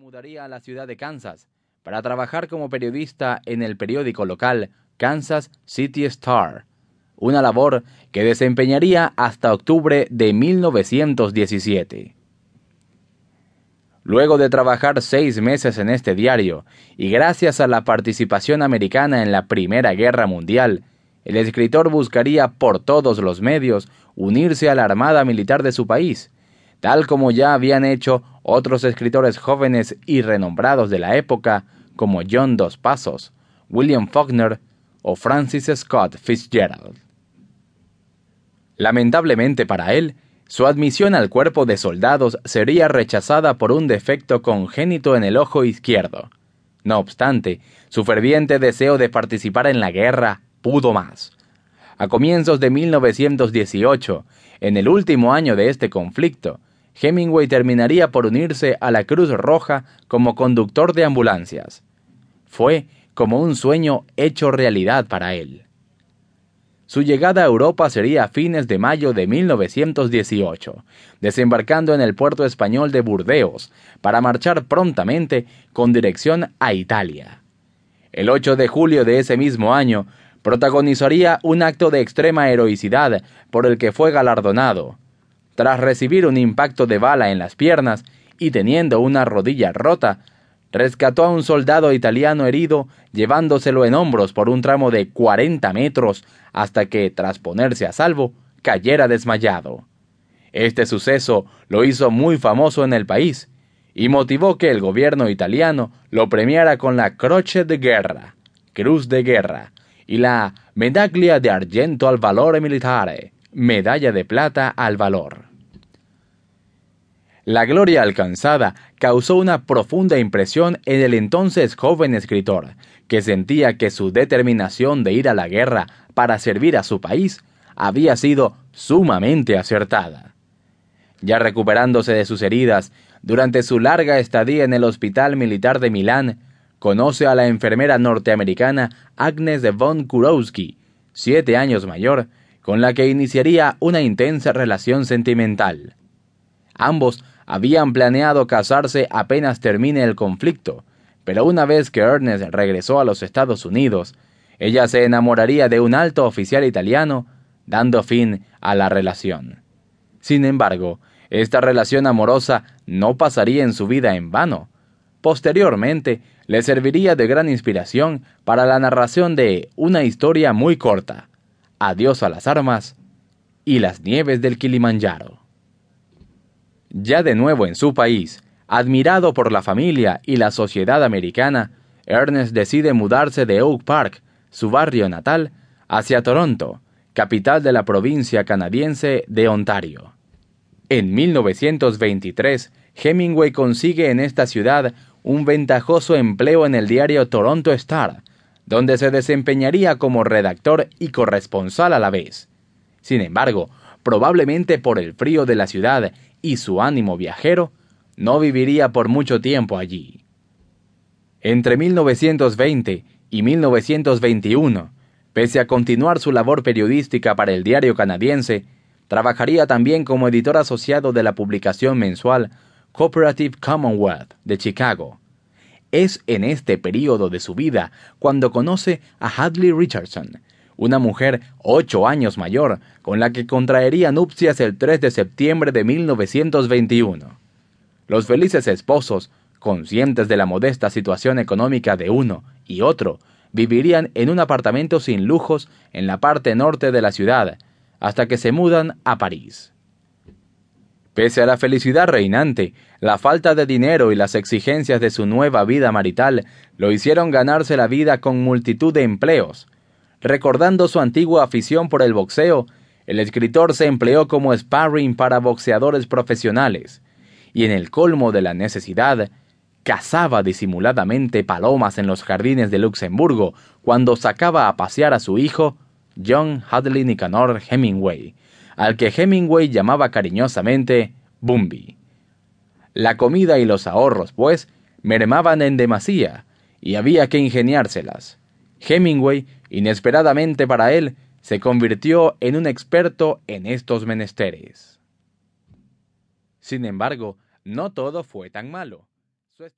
mudaría a la ciudad de Kansas para trabajar como periodista en el periódico local Kansas City Star, una labor que desempeñaría hasta octubre de 1917. Luego de trabajar seis meses en este diario, y gracias a la participación americana en la Primera Guerra Mundial, el escritor buscaría por todos los medios unirse a la Armada Militar de su país, tal como ya habían hecho otros escritores jóvenes y renombrados de la época como John Dos Pasos, William Faulkner o Francis Scott Fitzgerald. Lamentablemente para él, su admisión al cuerpo de soldados sería rechazada por un defecto congénito en el ojo izquierdo. No obstante, su ferviente deseo de participar en la guerra pudo más. A comienzos de 1918, en el último año de este conflicto, Hemingway terminaría por unirse a la Cruz Roja como conductor de ambulancias. Fue como un sueño hecho realidad para él. Su llegada a Europa sería a fines de mayo de 1918, desembarcando en el puerto español de Burdeos para marchar prontamente con dirección a Italia. El 8 de julio de ese mismo año, protagonizaría un acto de extrema heroicidad por el que fue galardonado. Tras recibir un impacto de bala en las piernas y teniendo una rodilla rota, rescató a un soldado italiano herido llevándoselo en hombros por un tramo de 40 metros hasta que, tras ponerse a salvo, cayera desmayado. Este suceso lo hizo muy famoso en el país y motivó que el gobierno italiano lo premiara con la Croce de Guerra, Cruz de Guerra, y la Medaglia de Argento al Valore Militare, Medalla de Plata al Valor. La gloria alcanzada causó una profunda impresión en el entonces joven escritor, que sentía que su determinación de ir a la guerra para servir a su país había sido sumamente acertada. Ya recuperándose de sus heridas, durante su larga estadía en el Hospital Militar de Milán, conoce a la enfermera norteamericana Agnes de von Kurowski, siete años mayor, con la que iniciaría una intensa relación sentimental. Ambos habían planeado casarse apenas termine el conflicto, pero una vez que Ernest regresó a los Estados Unidos, ella se enamoraría de un alto oficial italiano, dando fin a la relación. Sin embargo, esta relación amorosa no pasaría en su vida en vano. Posteriormente, le serviría de gran inspiración para la narración de una historia muy corta, Adiós a las armas y las nieves del Kilimanjaro. Ya de nuevo en su país, admirado por la familia y la sociedad americana, Ernest decide mudarse de Oak Park, su barrio natal, hacia Toronto, capital de la provincia canadiense de Ontario. En 1923, Hemingway consigue en esta ciudad un ventajoso empleo en el diario Toronto Star, donde se desempeñaría como redactor y corresponsal a la vez. Sin embargo, probablemente por el frío de la ciudad y su ánimo viajero, no viviría por mucho tiempo allí. Entre 1920 y 1921, pese a continuar su labor periodística para el diario canadiense, trabajaría también como editor asociado de la publicación mensual Cooperative Commonwealth de Chicago. Es en este período de su vida cuando conoce a Hadley Richardson, una mujer ocho años mayor, con la que contraería nupcias el 3 de septiembre de 1921. Los felices esposos, conscientes de la modesta situación económica de uno y otro, vivirían en un apartamento sin lujos en la parte norte de la ciudad, hasta que se mudan a París. Pese a la felicidad reinante, la falta de dinero y las exigencias de su nueva vida marital lo hicieron ganarse la vida con multitud de empleos, Recordando su antigua afición por el boxeo, el escritor se empleó como sparring para boxeadores profesionales, y en el colmo de la necesidad, cazaba disimuladamente palomas en los jardines de Luxemburgo cuando sacaba a pasear a su hijo, John Hadley Nicanor Hemingway, al que Hemingway llamaba cariñosamente Bumby. La comida y los ahorros, pues, mermaban en demasía, y había que ingeniárselas. Hemingway, inesperadamente para él, se convirtió en un experto en estos menesteres. Sin embargo, no todo fue tan malo.